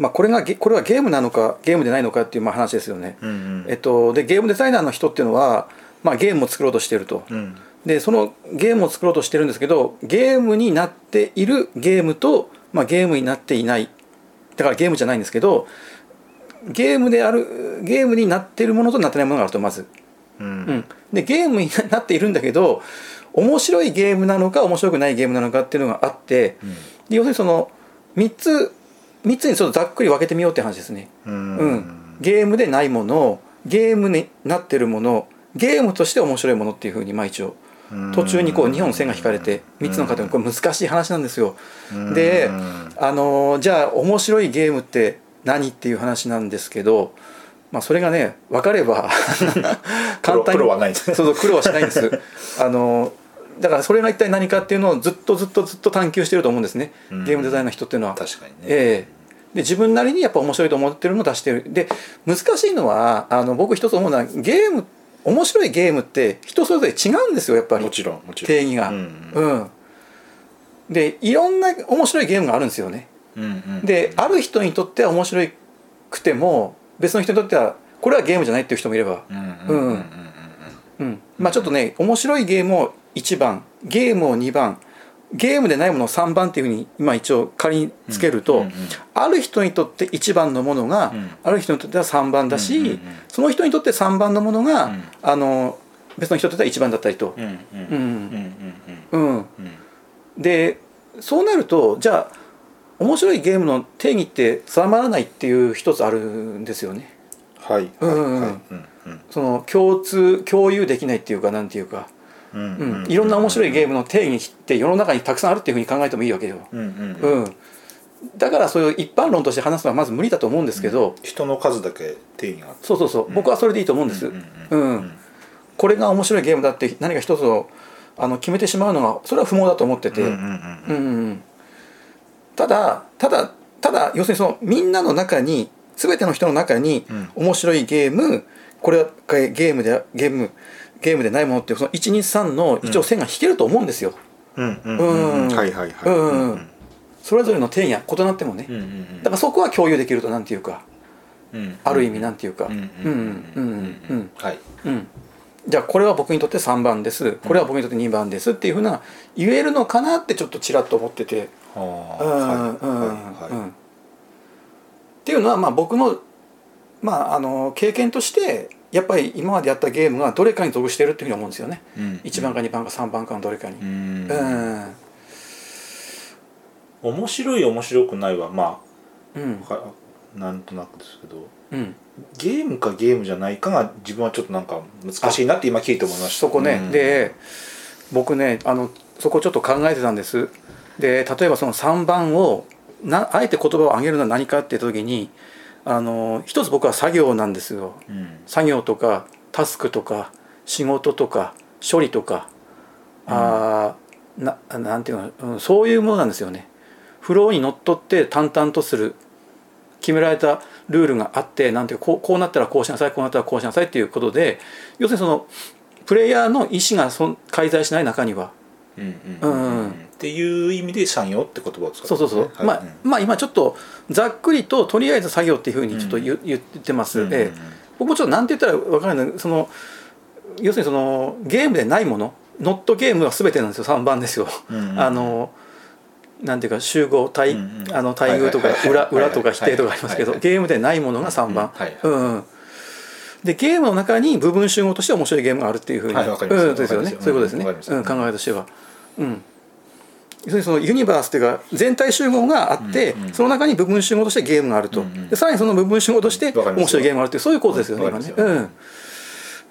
まあ、これがゲこれはゲームなのかゲームでないのかっていうまあ話ですよね、うんうん。えっと、でゲームデザイナーの人っていうのは、まあ、ゲームを作ろうとしていると、うん。でそのゲームを作ろうとしてるんですけどゲームになっているゲームと、まあ、ゲームになっていない。だからゲームじゃないんですけどゲームであるゲームになっているものとなってないものがあるとまず、ううん。ん、でゲームになっているんだけど面白いゲームなのか面白くないゲームなのかっていうのがあってで要するにその3つ3つにちょっとざっくり分けてみようって話ですね、ううん。ん、ゲームでないものゲームになってるものゲームとして面白いものっていうふうにまあ一応途中にこう2本線が引かれて3つのカテゴリーこれ難しい話なんですよ。であのじゃあ面白いゲームって何っていう話なんですけどまあそれがね分かれば簡単にプロはないですね。そうそう苦労はしないんです。あのだからそれが一体何かっていうのをずっとずっとずっと探求してると思うんですね。うん。ゲームデザインの人っていうのは。確かにね。ええ。で自分なりにやっぱ面白いと思ってるのを出してる。で難しいのはあの僕一つ思うのはゲーム面白いゲームって人それぞれ違うんですよやっぱり。もちろんもちろん。定義が。うんうん、でいろんな面白いゲームがあるんですよね。うんうんである人にとっては面白くても別の人にとってはこれはゲームじゃないっていう人もいれば、うんうんうん。うん。うん、まあちょっとね面白いゲームを1番ゲームを2番ゲームでないものを3番っていうふうに今一応仮につけると、ある人にとって1番のものが、うん。ある人にとっては3番だし、その人にとって3番のものが、うん。あの別の人にとっては1番だったりと。でそうなるとじゃあ面白いゲームの定義って定まらないっていう一つあるんですよね。はい。その共通共有できないっていうかなんていうか、いろんな面白いゲームの定義って世の中にたくさんあるっていうふうに考えてもいいわけよ。うんうんうん。うん、だからそういう一般論として話すのはまず無理だと思うんですけど、人の数だけ定義があって。そうそうそう、僕はそれでいいと思うんです。うんうんこれが面白いゲームだって何か一つをあの決めてしまうのがそれは不毛だと思ってて、ただただただ要するにそのみんなの中に全ての人の中にうん。面白いゲームこれはゲームでゲームゲームでないものっていうその123の一応線が引けると思うんですよ、うんうんうんうん。はいはいはい。うん。うんそれぞれの定義が異なってもね、うんうん。うんだからそこは共有できるとなんていうかうんある意味なんていうか。うんうんうんうんうん。はい。うん。じゃあこれは僕にとって3番です。これは僕にとって2番ですっていうふうな言えるのかなってちょっとちらっと思ってて。っていうのはまあ僕の,、まあ、あの経験としてやっぱり今までやったゲームがどれかに属してるっていうふうに思うんですよね、うん。1番か2番か3番かのどれかに。う。ん。うん。面白い面白くないはまうん。なんとなくですけどうん、ゲームかゲームじゃないかが自分はちょっとなんか難しいなって今聞いて思いました。そこね、うん。で僕ねあのそこちょっと考えてたんです。で例えばその3番をなあえて言葉を上げるのは何かって言った時にあの一つ僕は作業なんですよ。うん。作業とかタスクとか仕事とか処理とか、あーななんていうの、うん、そういうものなんですよね。フローにのっとって淡々とする決められたルールがあってなんていうかこうこうなったらこうしなさいこうなったらこうしなさいっていうことで要するにそのプレイヤーの意思がそん介在しない中にはうんうんうんうんっていう意味で作業って言葉を使ってそうそうそう、まあまあ今ちょっとざっくりととりあえず作業っていうふうにちょっと言,、言ってます、うんええ。僕もちょっと何て言ったら分からないその要するにそのゲームでないもの？ノットゲームは全てなんですよ。3番ですよ、うんあのなんていうか集合対,、うんうんあの待遇とかはいはいはい裏はい。裏とか否定とかありますけど、はいはいゲームでないものが3番、うんはいうんうん。でゲームの中に部分集合として面白いゲームがあるっていうふうに、はいうん、ですよね。そういうことですね、うん、考えとしては。うん。要するにそのユニバースっていうか全体集合があって、うんうん。その中に部分集合としてゲームがあると、うんうん。でさらにその部分集合として面白いゲームがあるっていうそういうことですよね、うん今ね。うん、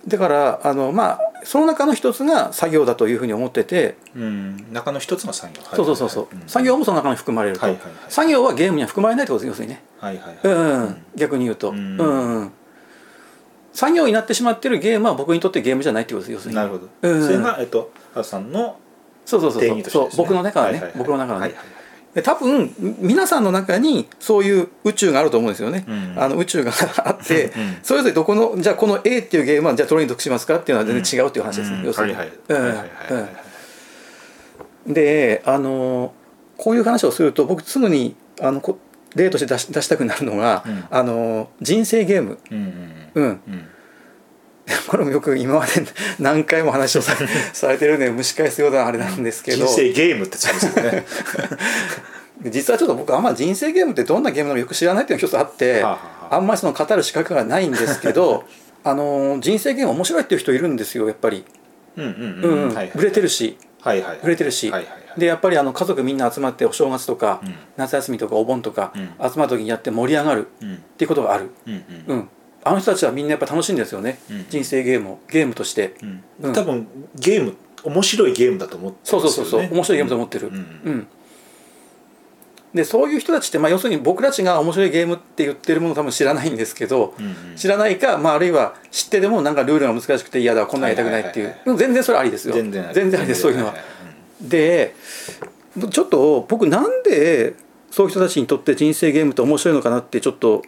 だからあのまあその中の一つが作業だというふうに思ってて、うん。中の一つが作業。はい。そうそうそうそう、ん。作業もその中に含まれると、はいはいはい。作業はゲームには含まれないってことです要するに。ね、はいはいはい。うんうん。逆に言うと、ううん。んうん。作業になってしまってるゲームは僕にとってゲームじゃないってことです要するに。なるほど。うん。それがえっとハさんのそうそうそうそう。ね。僕の中はね、はいはいはい。僕の中はね、はいはいで多分皆さんの中にそういう宇宙があると思うんですよね、うん。あの宇宙があって、うんそれぞれどこのじゃあこの A っていうゲームはじゃあどれに属しますかっていうのは全然違うっていう話ですね、うん。要するに、であのこういう話をすると僕すぐにあのこ例として出し出したくなるのが、うん。あの人生ゲーム、うん、うん これもよく今まで何回も話をさされてるんで蒸し返すようなあれなんですけど。人生ゲームってつですよね。実はちょっと僕あんま人生ゲームってどんなゲームなのかよく知らないっていうのが一つあって、はあはああ。んまりその語る資格がないんですけど あの人生ゲーム面白いっていう人いるんですよやっぱり、うんうん売れてるし。はいはい売れてるし、はいでやっぱりあの家族みんな集まってお正月とか、うん。夏休みとかお盆とか、うん。集まる時にやって盛り上がるっうん。ていうことがある、うん、あの人たちはみんなやっぱ楽しいんですよね、うん。人生ゲームをゲームとして、うん。うん。多分ゲーム面白いゲームだと思ってそうそうそうそう、面白いゲームと思ってる、うん。うん。でそういう人たちって、まあ、要するに僕たちが面白いゲームって言ってるものを多分知らないんですけど、うんうん。知らないか、まあ、あるいは知ってでもなんかルールが難しくて嫌だこんなんやりたくないっていう、はいはいはいでも全然それありですよ。全然ありです。そういうのは。は。でちょっと僕なんでそういう人たちにとって人生ゲームって面白いのかなってちょっと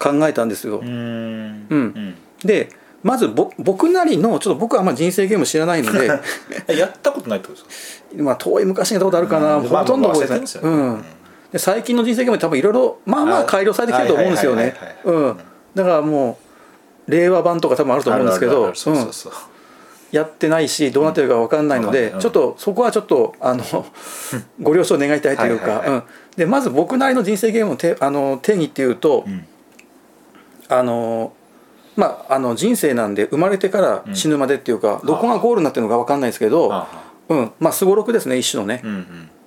考えたんですよ。うん。うん。うん。でまずぼ僕なりのちょっと僕はあんま人生ゲーム知らないので。うんやったことないってことですか？まあ遠い昔にやったことあるかな、うん。ほとんど覚えてない、うん、で最近の人生ゲームって多分いろいろまあまあ改良されてきてると思うんですよね。だからもう令和版とか多分あると思うんですけど。やってないしどうなってるか分かん。ないので、うん。うん。ちょっとそこはちょっとあのご了承願いたいというか、でまず僕なりの人生ゲームのてあの定義っていうと、うんあのまああの人生なんで生まれてから死ぬまでっていうか、どこがゴールになってるのか分かんないですけど、あうん、まあすごろくですね一種のね。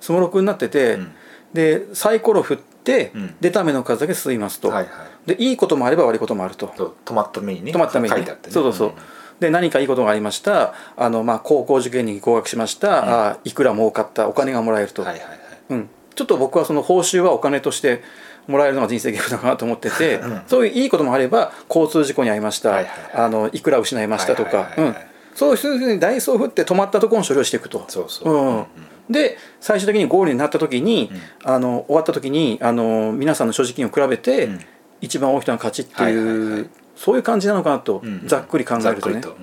すごろくになってて、うん。でサイコロ振って、うん。出た目の数だけ進みますと、はいはい。でいいこともあれば悪いこともあると。止まった目にね止まった目に、ね。書いてあってね。そうそうそう、で何かいいことがありました。あの、まあ、高校受験に合格しました、あいくら儲かったお金がもらえると、はいはいはい。うん、ちょっと僕はその報酬はお金としてもらえるのが人生ゲームだかなと思ってて、うん。そういういいこともあれば交通事故に遭いました、はいはいあのいくら失いましたとか。はいはいはいはい。そういうふうにダイソー振って止まったところに処理をしていくと。そうそう。うん。で最終的にゴールになった時に、あの終わった時にあの皆さんの所持金を比べて、うん。一番多い人が勝ちっていう、はいはいはいそういう感じなのかなと、うんざっくり考えるとね。ざっく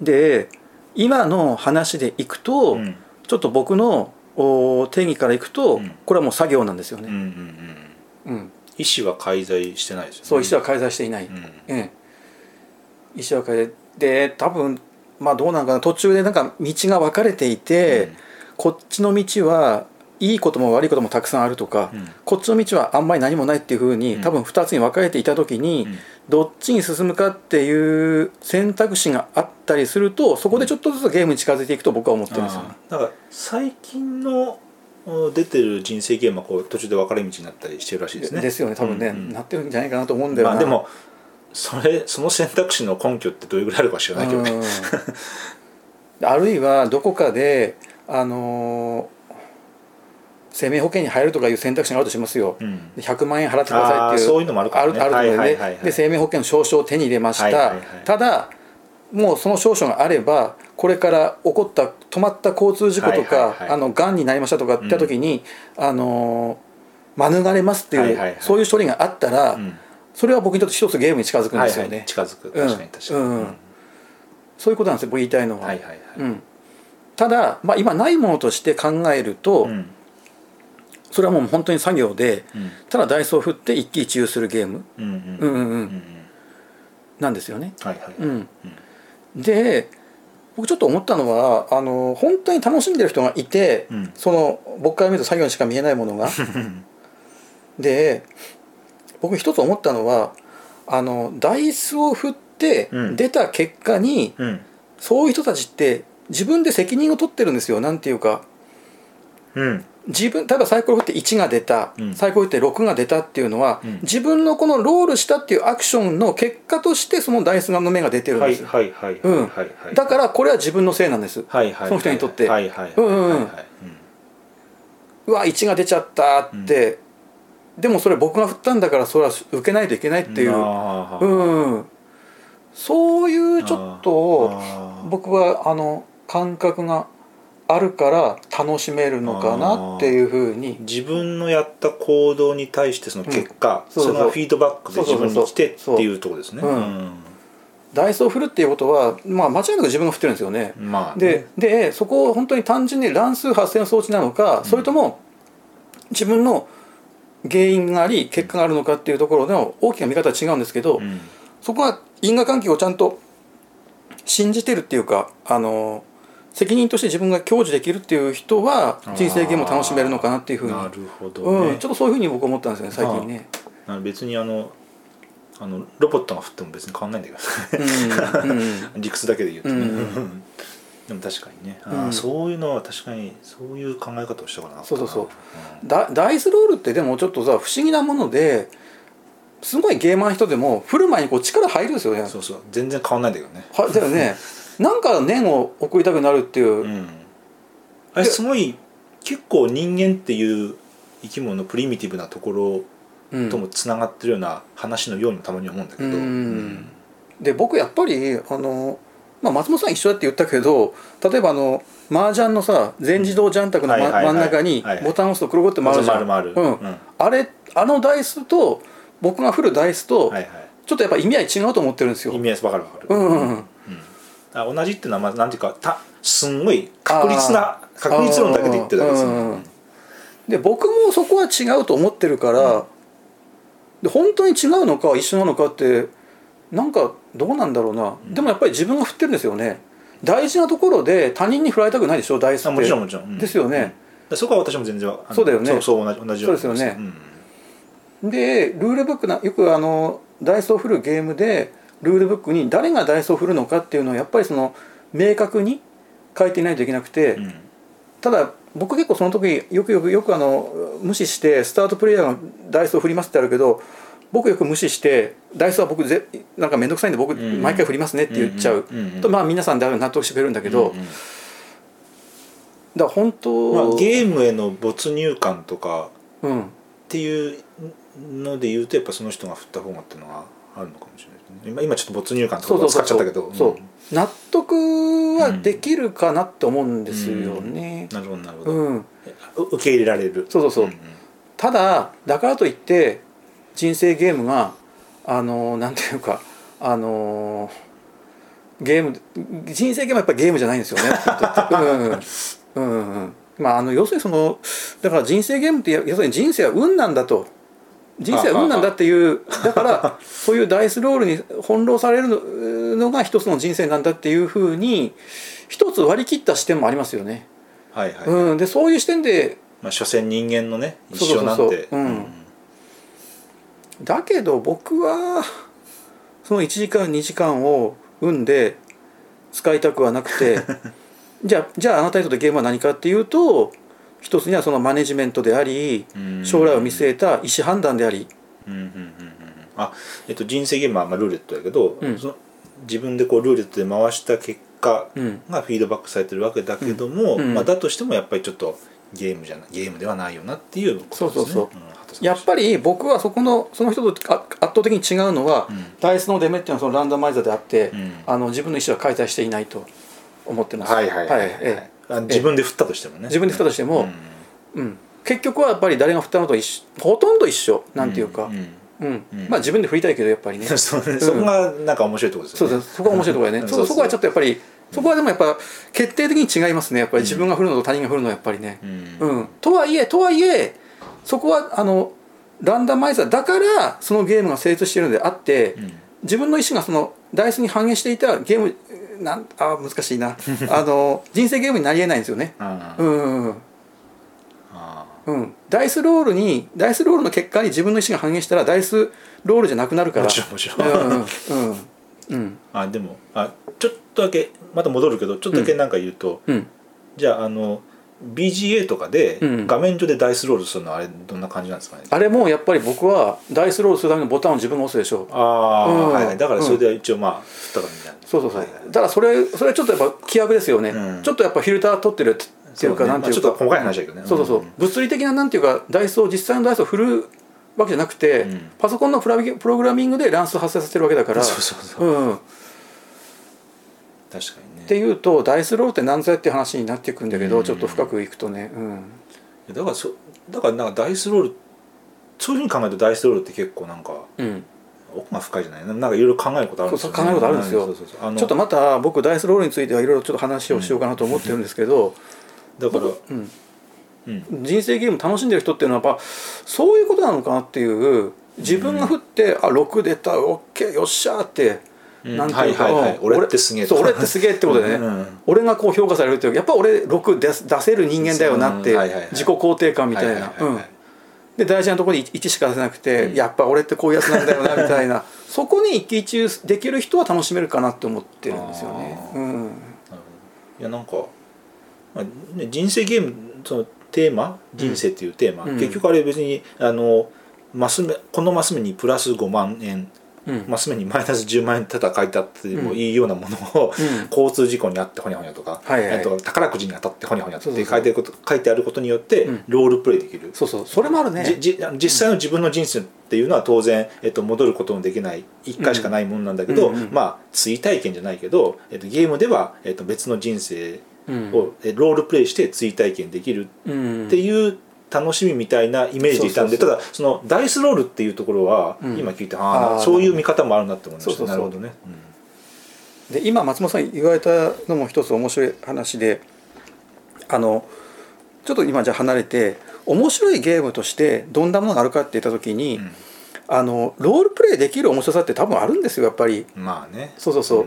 りで今の話でいくと、うん。ちょっと僕のお定義からいくと、うん。これはもう作業なんですよね。んうんうん。医師は介在してないですよね。そう医師は介在していない。うん。ええ、医師は介在。で多分まあどうなんかな。途中でなんか道が分かれていて、うん。こっちの道はいいことも悪いこともたくさんあるとか、うん。こっちの道はあんまり何もないっていうふうに、うん。多分2つに分かれていた時に、うん。どっちに進むかっていう選択肢があったりするとそこでちょっとずつゲームに近づいていくと僕は思ってるんですよ。だから最近のお出てる人生ゲームはこう途中で分かれ道になったりしてるらしいですね。ですよね。多分ね、うんうん。なってるんじゃないかなと思うんだよな。まあでもそれその選択肢の根拠ってどれぐらいあるか知らないけどね。うん。あるいはどこかであのー生命保険に入るとかいう選択肢があるとしますよ、うん。で100万円払ってくださいっていうそういうのもあるからね。あるで,、はいはいはいはい。で生命保険の証書を手に入れました、はいはいはいただもうその証書があればこれから起こった止まった交通事故とか、はいはいはい。あのがんになりましたとかって言った時に、あのー免れますっていう、はいはいはいそういう処理があったら、うん。それは僕にとって一つゲームに近づくんですよね、はいはい、近づく。確かに確かに、うん。うん。そういうことなんですよ僕言いたいのは、はいはいはい、うん、ただ、まあ、今ないものとして考えると、うんそれはもう本当に作業でうん。ただダイソーを振って一喜一憂するゲーム。なんですよね。はいはい、うん、で僕ちょっと思ったのはあの本当に楽しんでる人がいて、うん。その僕から見ると作業にしか見えないものが。で僕一つ思ったのはあのダイスを振ってうん。出た結果に、うん。そういう人たちって自分で責任を取ってるんですよ。なんていうか。うん自分例えばサイコロ振って1が出た、うん。サイコロ振って6が出たっていうのは、うん。自分のこのロールしたっていうアクションの結果としてそのダイスの目が出てるんはいですよ、はいはいうんはいはい。だからこれは自分のせいなんです、はいはいその人にとって。はいはいはいうわ1が出ちゃったって、でもそれ僕が振ったんだからそれは受けないといけないっていう、うん、そういうちょっと僕はあの感覚があるから楽しめるのかなっていうふうに。自分のやった行動に対してその結果、うん。そうそうそれがフィードバックで自分に来てっていうところですね。う。ん。ダイスを振るっていうことは、まあ、間違いなく自分が振ってるんですよね。うん。まあね、ででそこを本当に単純に乱数発生の装置なのか、それとも自分の原因があり結果があるのかっていうところの大きな見方は違うんですけど、うん。そこは因果関係をちゃんと信じてるっていうかあの責任として自分が享受できるっていう人は人生ゲームを楽しめるのかなっていうふうに。なるほどね、うん、ちょっとそういうふうに僕思ったんですよね最近ね。あ別にあのあのロボットが振っても別に変わんないんだけど。うんうん。理屈だけで言うとね、うん。でも確かにね、あうん。ーそういうのは確かにそういう考え方をしたからな。そうそうそう。うん。ダダイスロールってでもちょっとさ不思議なものですごいゲーマーの人でも振る前にこう力入るんですよね。そうそう。全然変わんないんだけどね。はだよね なんか念を送りたくなるっていう、うん。あれすごい結構人間っていう生き物のプリミティブなところうん。ともつながってるような話のようにもたまに思うんだけど、うん。で僕やっぱりあの、まあ、松本さん一緒だって言ったけど例えばあの麻雀のさ全自動ジャン卓の、真ん中にボタンを押すと黒くって回るじゃん、回る回るうん。うん。あれあのダイスと僕が振るダイスと、はいはい。ちょっとやっぱ意味合い違うと思ってるんですよ。意味合いわかるわかる、うんうん同じっていうのはまずなんていうかたすんごい確率な確率論だけで言ってるだけですよ。ね、うんうんうん。で僕もそこは違うと思ってるから、で本当に違うのか一緒なのかってなんかどうなんだろうな、でもやっぱり自分が振ってるんですよね。大事なところで他人に振られたくないでしょダイスって。あもちろんもちろん、うん。ですよね、でそこは私も全然そうだよね。そうそう同じそうですよね。うん。でルールブックなよくあのダイスを振るゲームでルールブックに誰がダイスを振るのかっていうのはやっぱりその明確に書いていないといけなくて、うん。ただ僕結構その時よくよくよくあの無視してスタートプレイヤーがダイスを振りますってあるけど僕よく無視してダイスは僕ぜなんか面倒くさいんで僕ん。毎回振りますねって言っちゃう、とまあ皆さんで納得してくれるんだけど、うんうんだから本当、まあ、ゲームへの没入感とかうん、っていうので言うとやっぱその人が振った方がっていうのがあるのかもしれない今今ちょっと没入感とか使っちゃったけど。納得はできるかなって思うんですよね。なるほどなるほど、うん。う受け入れられる。そうそうそう。うんただだからといって人生ゲームがあのなんていうかあのゲーム人生ゲームはやっぱりゲームじゃないんですよね。うん。うんうんうん。まああの要するにそのだから人生ゲームって要するに人生は運なんだと人生は運なんだっていうだからそういうダイスロールに翻弄されるのが一つの人生なんだっていうふうに一つ割り切った視点もありますよね。はいはい、うん、でそういう視点でまあ所詮人間のね一そうそうそう。緒なんて。うん。だけど僕はその1時間2時間を生んで使いたくはなくて じゃあじゃああなたにとってゲームは何かっていうと一つにはそのマネジメントでありうん。将来を見据えた意思判断であり。うんうんうんうんうん。あえっと人生ゲームはまあルーレットだけど、うん。その自分でこうルーレットで回した結果うん。がフィードバックされてるわけだけども、うん。うん。まあ、だとしてもやっぱりちょっとゲームじゃないゲームではないよなっていうことですね。そうそうそう。やっぱり僕はそこのその人とあ圧倒的に違うのは、うん。ダイスの出目っていうのはそのランダマイザーであって、うん。あの自分の意思は解体していないと思ってます。はいはいはい、はいええ。あ自分で振ったとしてもね。自分で振ったとしてもうん。うん、結局はやっぱり誰が振ったのと一緒ほとんど一緒なんていうか、んうん。うん。まあ自分で振りたいけどやっぱりね。う んそうね。そこがなんか面白いところですよね。そうそこが面白いところだよね、うん。そそこはちょっとやっぱりそこはでもやっぱ決定的に違いますね。やっぱり自分が振るのと他人が振るのはやっぱりね。う、ん。うん。とはいえとはいえそこはあのランダマイザーだからそのゲームが成立しているのであって、うん。自分の意思がそのダイスに反映していたゲームなんあ難しいな。あの人生ゲームになりえないんですよね。うんうん。うんあうん、ダイスロールにダイスロールの結果に自分の意思が反映したらダイスロールじゃなくなるから。ーもちろんもちろん、うんうん。うん。うんあでもあちょっとだけまた戻るけどちょっとだけなんか言うと、うん。じゃああの BGA とかでうん。画面上でダイスロールするのはあれどんな感じなんですかね、あれもやっぱり僕はダイスロールするためのボタンを自分が押すでしょ。うああ、うんはい。はいだからそれで一応まあ振ったみたいなそうそうそう、はいはいだからそれそれはちょっとやっぱ規約ですよね、うん。ちょっとやっぱフィルター取ってるっていうかなんていうか、まあちょっと細かい話だけどね。そうそうそう、うん。物理的ななんていうかダイスを実際のダイスを振るわけじゃなくて、うん。パソコンのプラプログラミングで乱数発生させてるわけだから。そうそうそう。うんうん。確かにねっていうとダイスロールって何ぞやっていう話になっていくんだけど、うん。ちょっと深くいくとね、うん、だからそだからなんかダイスロールそういうふうに考えるとダイスロールって結構なんかうん、奥が深いじゃない？なんかいろいろ考えることあるんですよ、ね、考えることあるんですよ。ちょっとまた僕ダイスロールについてはいろいろちょっと話をしようかなと思ってるんですけど、だからうん。うん。人生ゲーム楽しんでる人っていうのはやっぱそういうことなのかなっていう自分が振って、あ6出たオッケーよっしゃーって、うんなん。ていうか、はいはいはい。うん。俺ってすげえそう俺ってすげえってことでね、うん俺がこう評価されるっていうやっぱ俺6出す出せる人間だよなって、うんはいはいはい。自己肯定感みたいな、で大事なところに1しか出せなくて、うん。やっぱ俺ってこういうやつなんだよなみたいな。そこに一喜一憂できる人は楽しめるかなって思ってるんですよね。うん。いやなんか、まあね、人生ゲームそのテーマ人生っていうテーマ、うん。結局あれ別にあのマス目このマス目にプラス5万円うん。マス目にマイナス10万円ただ書いてあってもいいようなものを、うん。交通事故にあってほにゃほにゃとか、はいはい。えっと宝くじに当たってほにゃほにゃって書いてあること書いてあることによってうん。ロールプレイできる、そうそう。それもあるね。じじ実際の自分の人生っていうのは当然、えっと、戻ることのできない1回しかないものなんだけど、うんうんうん。まあ追体験じゃないけど、えっと、ゲームでは、えっと、別の人生うん。を、えロールプレイして追体験できるうんっていう楽しみみたいなイメージでいたんでただそのダイスロールっていうところは、うん。今聞いてああーあそういう見方もあるなって思いました。なるほどね、で今松本さん言われたのも一つ面白い話であのちょっと今じゃあ離れて面白いゲームとしてどんなものがあるかって言った時に、うん。あのロールプレイできる面白さって多分あるんですよやっぱり。うんまあね。そうそうそう。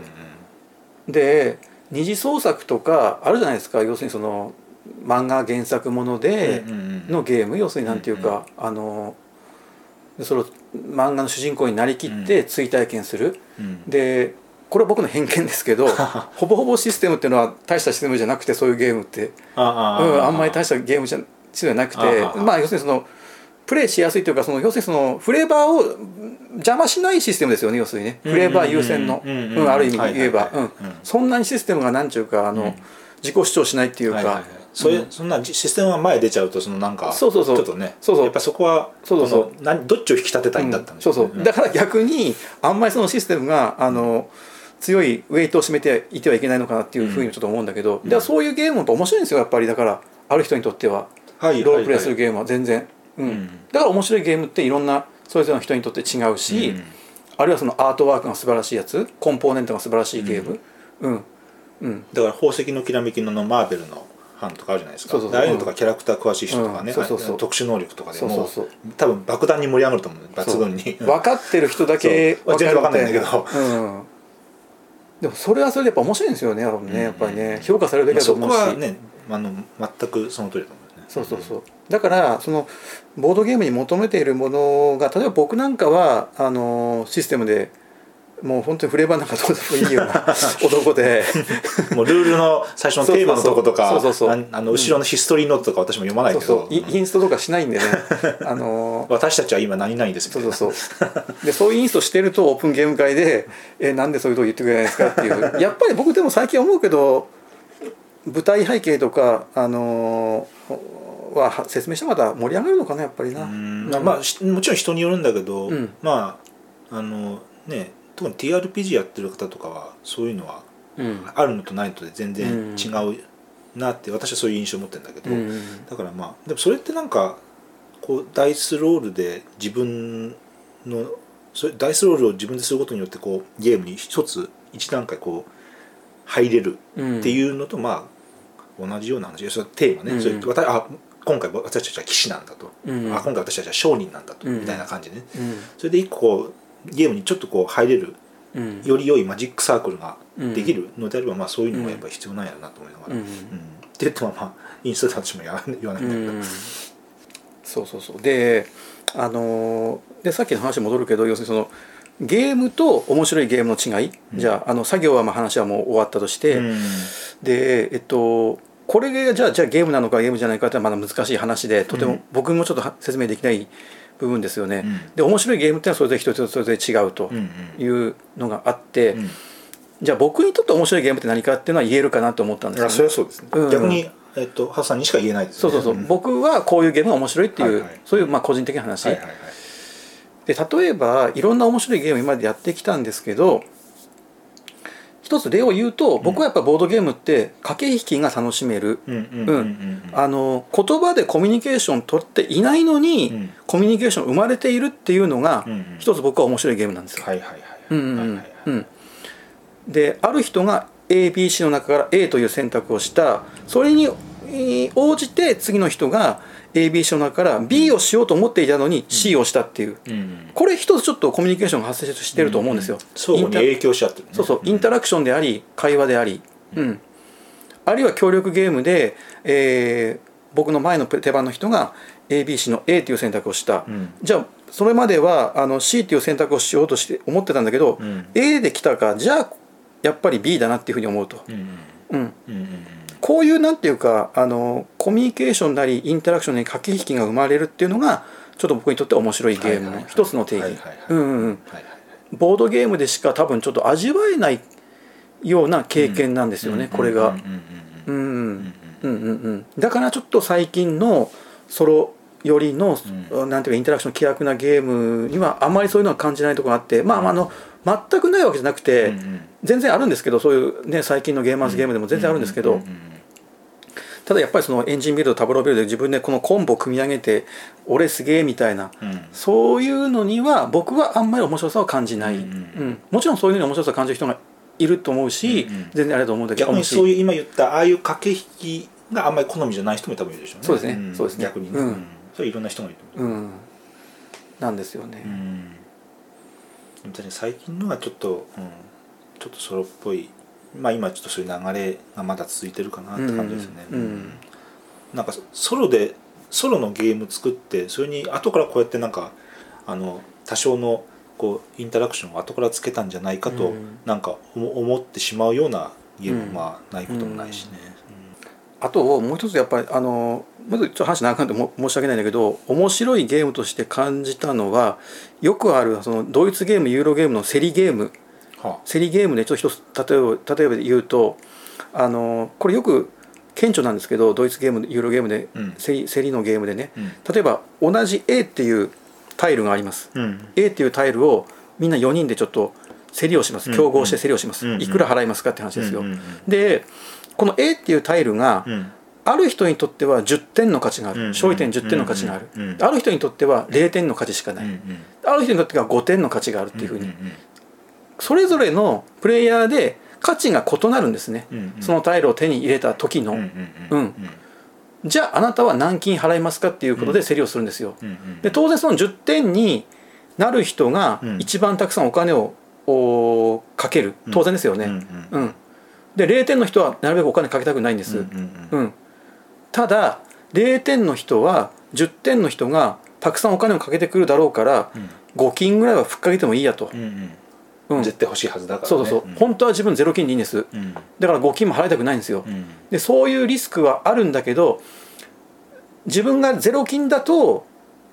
うん。で二次創作とかあるじゃないですか。要するにその漫画原作ものでのゲーム要するになんていうか、あのその漫画の主人公になりきって追体験する。うん。でこれは僕の偏見ですけど ほぼほぼシステムっていうのは大したシステムじゃなくてそういうゲームって、あうん、あんまり大したゲームじゃじゃなくてまあ要するにそのプレイしやすいというかその要するにそのフレーバーをうん邪魔しないシステムですよね要するにね。フレーバー優先の。ある意味はいはい言えばうん。そんなにシステムがなんちゅうかあの、うん。自己主張しないっていうか、はいはいはいそういううん。そんなシステムが前出ちゃうとそのなんかそうそうそう。ちょっとねそうそう。やっぱそこはそうそうそう。どっちを引き立てたいんだったんでしょそうそう。だから逆にあんまりそのシステムがあの強いウェイトを占めていてはいけないのかなっていうふうにちょっと思うんだけど、うん。でそういうゲームも面白いんですよやっぱり。だからある人にとっては。はいロールプレイするはいゲームは全然、うん。うん。だから面白いゲームっていろんなそれぞれの人にとって違うし、うん。あるいはそのアートワークが素晴らしいやつコンポーネントが素晴らしいゲーム。うん。うん。だから宝石のきらめきのマーベルの版とかあるじゃないですか。そうそうそう。ああいうのとかキャラクター詳しい人とかね、うん。そうそうそう。特殊能力とかでもそうそうそう。多分爆弾に盛り上がると思う抜群に。分かってる人だけ そう。全然分かんないんだけど。うん、でもそれはそれでやっぱ面白いんですよね多分ね。やっぱりね。うん評価されるべきだとそ思うし。こはねあの全くその通りだと思うね。そうそうそう。だからそのボードゲームに求めているものが例えば僕なんかはあのシステムでもう本当にフレーバーなんかどうでもいいような 男で。もうルールの最初のテーマのとことか後ろのヒストリーノートとか私も読まないけど。そうイインストとかしないんでね。あの私たちは今何々ですみたいうな。そそうそう。でそういうインストしてるとオープンゲーム会で「えなんでそういうこと言ってくれないんですか?」っていう。やっぱり僕でも最近思うけど舞台背景とかあのは説明したらまた盛り上がるのかなやっぱりな。うん。まあしもちろん人によるんだけど、うん。まああのね特に TRPG やってる方とかはそういうのはうん。あるのとないのとで全然違うなって私はそういう印象を持ってるんだけど、うん。だからまあでもそれってなんかこうダイスロールで自分のそれダイスロールを自分ですることによってこうゲームに一つ一段階こう入れるうん。っていうのとまあ同じような話。それテーマね、うん。それ私あ今回私たちは騎士なんだと、うん。あ今回私たちは商人なんだと、うん。みたいな感じでね。うん。それで一個こうゲームにちょっとこう入れるうん。より良いマジックサークルができるのであれば、まあそういうのがやっぱり必要なんやろなと思いながら、って言ってもまあインストで私も言わないんだけど、うん。そうそうそう。であのーでさっきの話に戻るけど要するにそのゲームと面白いゲームの違い、うん。じゃああの作業はまあ話はもう終わったとして、うん。でえっとこれがじゃあじゃあゲームなのかゲームじゃないかってまだ難しい話でとても、うん。僕もちょっとは説明できない部分ですよね。うん。で面白いゲームってのはそれぞれ一つそれぞれ違うとうんうん。いうのがあって、うん。じゃあ僕にとって面白いゲームって何かっていうのは言えるかなと思ったんですよ、あそれね。はそうですね、うん。逆に、えっと、ハッさんにしか言えないですよね。そうそうそう、ん。僕はこういうゲームが面白いっていう、はいはい。そういうまあ個人的な話、はいはいはい。で例えばいろんな面白いゲーム今までやってきたんですけど一つ例を言うと僕はやっぱボードゲームって駆け引きが楽しめる、言葉でコミュニケーション取っていないのに、うん。コミュニケーション生まれているっていうのが、一つ僕は面白いゲームなんですよ。はいはいはい。うんうんうん。はいはいはい。うん。である人が ABC の中から A という選択をした。それにに応じて次の人が ABC の中から B をしようと思っていたのに C をしたっていう、うん。これ一つちょっとコミュニケーションが発生してると思うんですよ、相互に影響し合ってるね。そうそう。インタラクションであり会話であり、うん、あるいは協力ゲームで、えー僕の前の手番の人が ABC の A という選択をした、うん。じゃあそれまではあの C という選択をしようとして思ってたんだけど、うん。A で来たか。じゃあやっぱり B だなっていうふうに思うと、うん。うん、うん。うんこういうなんていうかあのコミュニケーションなりインタラクションなり駆け引きが生まれるっていうのがちょっと僕にとって面白いゲームの一つの定義。ボードゲームでしか多分ちょっと味わえないような経験なんですよね、これが。だからちょっと最近のソロよりの、うん、なんていうかインタラクション希薄なゲームにはあまりそういうのは感じないところがあってまああの全くないわけじゃなくて、全然あるんですけどそういうね最近のゲーマーズゲームでも全然あるんですけど、ただやっぱりそのエンジンビルドタブロービルドで自分でこのコンボを組み上げて俺すげえみたいなうん。そういうのには僕はあんまり面白さを感じない、うんうんうん。もちろんそういうのに面白さを感じる人がいると思うし、うんうん。全然あれだと思うんだけど逆にそういう今言ったああいう駆け引きがあんまり好みじゃない人も多分いるでしょうね。そうですね。ん。そうですね。逆にね、うん。うん。それいろんな人がいると思う。うん。なんですよね、うんでも確かに最近のはちょっと、うん、ちょっとソロっぽいまあ今ちょっとそういう流れがまだ続いてるかなって感じですね、うん。うん。なんかソロでソロのゲーム作ってそれに後からこうやってなんかあの多少のこうインタラクションを後からつけたんじゃないかと、うん。なんか思思ってしまうようなゲームうんはまあないこともないしね、あともう一つやっぱりあのまずちょっと話長くなっても申し訳ないんだけど面白いゲームとして感じたのはよくあるそのドイツゲームユーロゲームの競りゲーム。は競りゲームでちょっと一つ例えば例えばで言うとあのこれよく顕著なんですけどドイツゲームユーロゲームでうん。競り競りのゲームでね。うん。例えば同じ A っていうタイルがあります。うん、A っていうタイルをみんな4人でちょっと競りをします。うん。競合して競りをします、うん。いくら払いますかって話ですよ、でこの A っていうタイルが、うん。ある人にとっては10点の価値がある、うん。勝利点10点の価値がある、ある人にとっては0点の価値しかない、ある人にとっては5点の価値があるっていうふうに、それぞれのプレイヤーで価値が異なるんですね、そのタイルを手に入れた時の、うん。じゃああなたは何金払いますかっていうことで競りをするんですよ、で当然その10点になる人がうん。一番たくさんお金をおかける。当然ですよね、うんで0点の人はなるべくお金かけたくないんです、うんただ0点の人は10点の人がたくさんお金をかけてくるだろうからうん。5金ぐらいはふっかけてもいいやと、うんうん。うん。絶対欲しいはずだからね。そうそうそう、ん。本当は自分ゼロ金でいいんです。うん。だから5金も払いたくないんですよ、うん。でそういうリスクはあるんだけど自分がゼロ金だと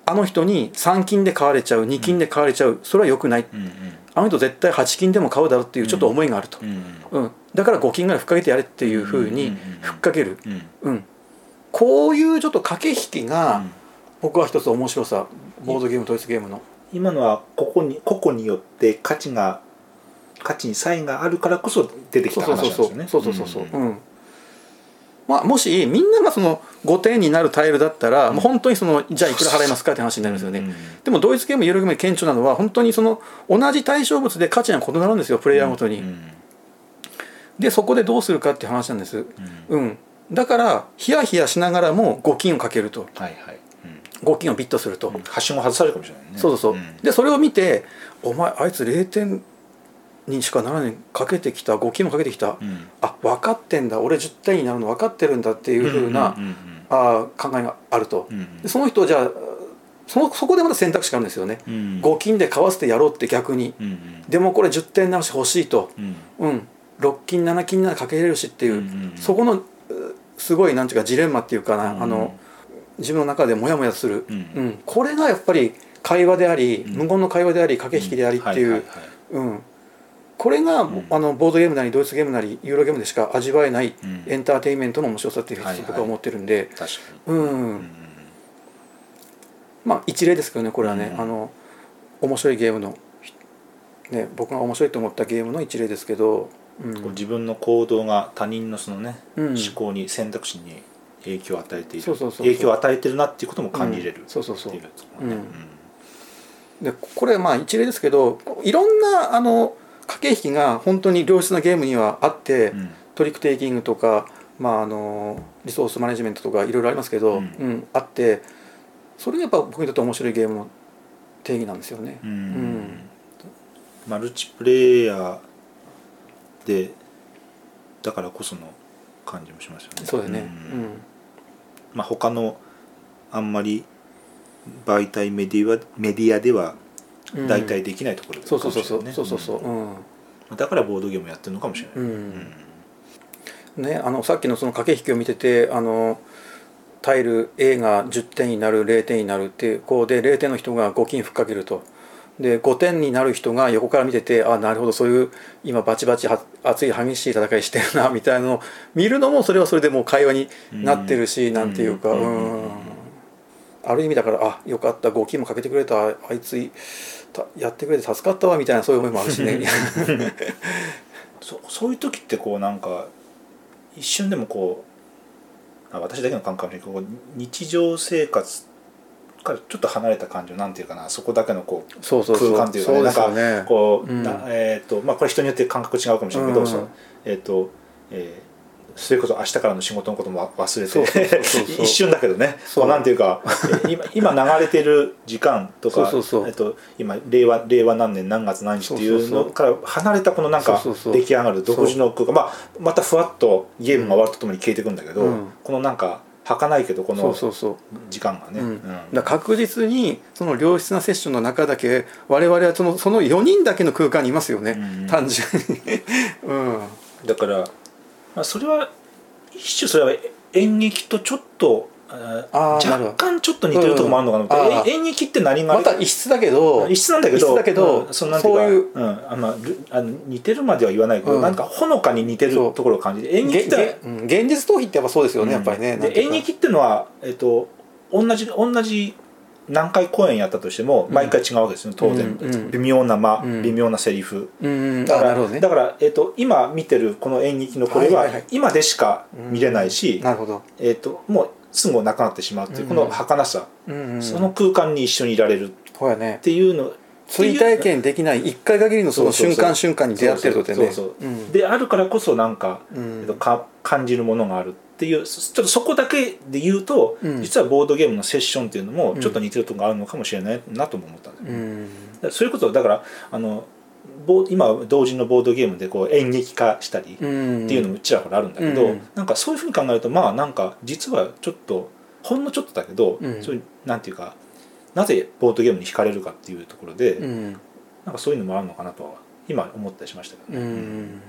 あの人に3金で買われちゃう2金で買われちゃう。それは良くない。うんうん。あの人絶対8金でも買うだろうっていうちょっと思いがあると、うん。うんだから5金ぐらいふっかけてやれっていうふうにうんうんうんふっかける、うん。うん、こういうちょっと駆け引きが、うん。僕は一つ面白さ。ボードゲーム統一ゲームの。今のはここに個々によって価値が価値に差異があるからこそ出てきた話なんですよね。そうそうそうそう。そう、ん。うん。まあ、もしみんながその5点になるタイルだったら、もう本当にそのじゃあいくら払いますかって話になるんですよね、うん。でもドイツゲームユーロゲームで顕著なのは本当にその同じ対象物で価値が異なるんですよプレイヤーごとに、うんでそこでどうするかって話なんです、うん。うん、だからヒヤヒヤしながらも5金をかけると。はいはい。5金をビットすると、うん。はしご外されるかもしれないね。そうそうそう、ん。でそれを見てお前あいつ0点にしかならないかけてきた5金もかけてきた、うん。あ分かってんだ。俺10点になるの分かってるんだっていうふうな、んんあー考えがあると、うんうん。でその人をじゃあそのそこでまた選択肢があるんですよね、うん。5金で買わせてやろうって逆に、うんうん。でもこれ10点直し欲しいと、うん。うん、6金7金ならかけれるしっていう、うんうんうん。そこのうすごいなんていうかジレンマっていうかな、うんあの自分の中でモヤモヤする、うんうん。これがやっぱり会話であり、うん。無言の会話であり駆け引きでありっていう、これが、ん。あのボードゲームなりドイツゲームなりユーロゲームでしか味わえないうん。エンターテインメントの面白さっていうふうはいはい。に僕は思ってるんで、確かうん。にうんまあ一例ですけどねこれはね、うんあの面白いゲームの、ね、僕が面白いと思ったゲームの一例ですけど、うんこう自分の行動が他人のそのねうん。思考に選択肢に影響を与えている。そうそうそうそう。影響を与えてるなっていうことも感じれる。うんそうそう。そうでこれまあ一例ですけどいろんなあの駆け引きが本当に良質なゲームにはあって、うん。トリックテイキングとかまあ、あのリソースマネジメントとかいろいろありますけど、うん。うんあってそれがやっぱ僕にとって面白いゲームの定義なんですよね。うん。ん。マルチプレイヤーでだからこその感じもしますよね。そうだよね、ん。うん。まあ他のあんまり媒体メディアメディアではうん。代替できないところそうそうそうそうかもしれないね。そうそうそう、う。ん。うん。だからボードゲームやってるのかもしれない、うん。ね、あのさっきのその駆け引きを見ててあのタイル A が10点になる0点になるってこうで0点の人が5金ふっかけるとで5点になる人が横から見ててあなるほどそういう今バチバチは熱い激しい戦いしてるな みたいなのを見るのもそれはそれでもう会話になってるし、うん。なんていうかうん。うん。ある意味だからあよかった5金もかけてくれたあいつやってくれて助かったわみたいなそういう思いもあるしね。そそういう時ってこうなんか一瞬でもこうあ私だけの感覚かもしれないけどこう日常生活からちょっと離れた感じをなんていうかなそこだけのこう空間っていうかねそうですよなんねかこう、うん。なえっ、とまあこれ人によって感覚違うかもしれないけど、うん。そうえっ、と、えーそれこそ明日からの仕事のことも忘れて 一瞬だけどねそう。こうなんていうかえ今今流れてる時間とかそうそうそう。えっと、今令和令和何年何月何日っていうのから離れたこのなんか出来上がる独自の空間。まあまたふわっとゲームが終わるとともに消えていくんだけど、うん。このなんか儚いけどこのそうそうそう。時間がね、うん。うん。だから確実にその良質なセッションの中だけ我々はそのその4人だけの空間にいますよね、うん。単純に、うん、だから、まあ、それは一種それは演劇とちょっと若干ちょっと似てるところもあるのかなと思って、うん演劇って何がまた異質だけど異質なんだけどだけどうんそのそういううんあまあの似てるまでは言わないけど、うん。なんかほのかに似てるところを感じて演劇げって現実逃避ってやっぱそうですよね、やっぱりね。演劇っていうのは、えっと同じ同じ何回公演やったとしても毎回違うわけですよ当然、微妙な間、うん。微妙なセリフ、うんだからだから、えっと今見てるこの演劇のこれは今でしか見れないし、なるほど、えっともうすぐなくなってしまうっていううんこの儚さ、うんうん、その空間に一緒にいられる。っていうの。追体験できない一回限りのその瞬間瞬間に出会ってるってねであるからこそなんか、うん。えっとか感じるものがあるっていうそちょっとそこだけで言うと、うん。実はボードゲームのセッションっていうのもちょっと似てるところがあるのかもしれないなとも思ったんですよね。うん。そういうことだからあの今同時のボードゲームでこう演劇化したり、うん。っていうのもちらほらあるんだけど、うん。なんかそういうふうに考えるとまあなんか実はちょっとほんのちょっとだけど、うん。そういうなんていうかなぜボードゲームに惹かれるかっていうところで、うん。なんかそういうのもあるのかなとは今思ったりしましたけどね。うん